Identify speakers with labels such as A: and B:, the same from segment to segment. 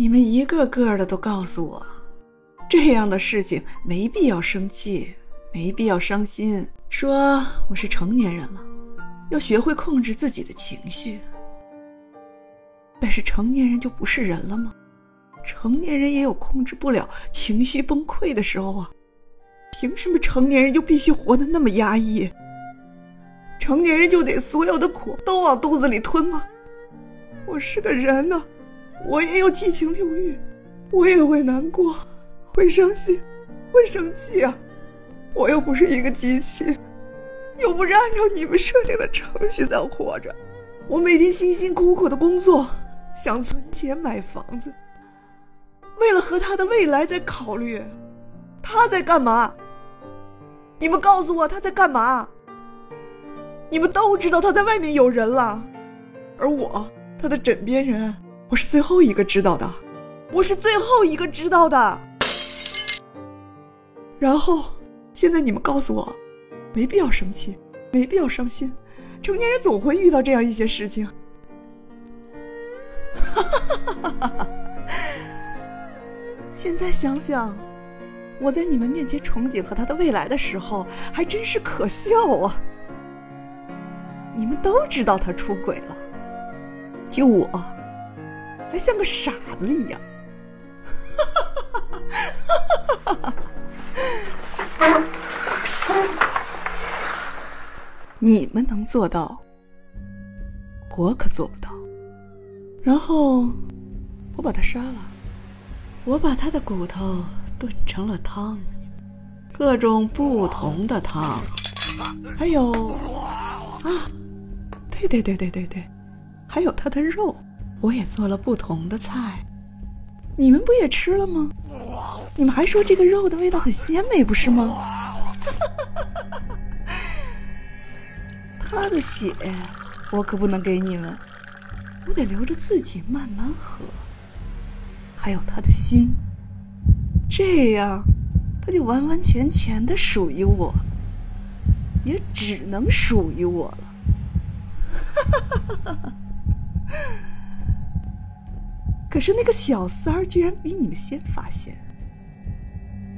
A: 你们一个个的都告诉我，这样的事情没必要生气，没必要伤心。说我是成年人了，要学会控制自己的情绪。但是成年人就不是人了吗？成年人也有控制不了情绪崩溃的时候啊！凭什么成年人就必须活得那么压抑？成年人就得所有的苦都往肚子里吞吗？我是个人呢，我也有七情六欲，我也会难过，会伤心，会生气啊！我又不是一个机器，又不是按照你们设定的程序在活着。我每天辛辛苦苦的工作，想存钱买房子。为了和他的未来在考虑，他在干嘛？你们告诉我他在干嘛？你们都知道他在外面有人了，而我，他的枕边人，我是最后一个知道的，我是最后一个知道的。然后，现在你们告诉我，没必要生气，没必要伤心，成年人总会遇到这样一些事情。哈哈哈哈哈哈！现在想想，我在你们面前憧憬和他的未来的时候，还真是可笑啊！你们都知道他出轨了，就我，还像个傻子一样。你们能做到，我可做不到。然后，我把他杀了。我把他的骨头炖成了汤，各种不同的汤，还有啊，对对对对对对，还有他的肉，我也做了不同的菜。你们不也吃了吗？你们还说这个肉的味道很鲜美，不是吗？他的血我可不能给你们，我得留着自己慢慢喝。还有他的心，这样他就完完全全的属于我，也只能属于我了。哈哈哈哈哈可是那个小三儿居然比你们先发现，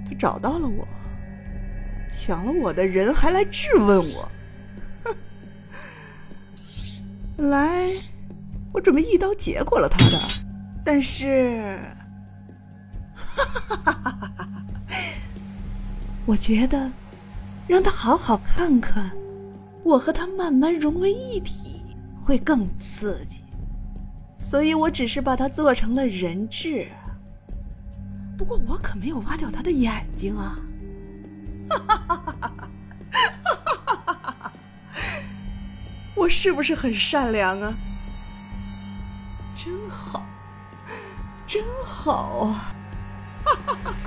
A: 他找到了我，抢了我的人，还来质问我。本来我准备一刀结果了他的。但是，哈哈哈哈哈哈！我觉得让他好好看看我和他慢慢融为一体会更刺激，所以我只是把他做成了人质。不过我可没有挖掉他的眼睛啊！哈哈哈哈哈！哈！我是不是很善良啊？真好。真好啊！哈哈哈。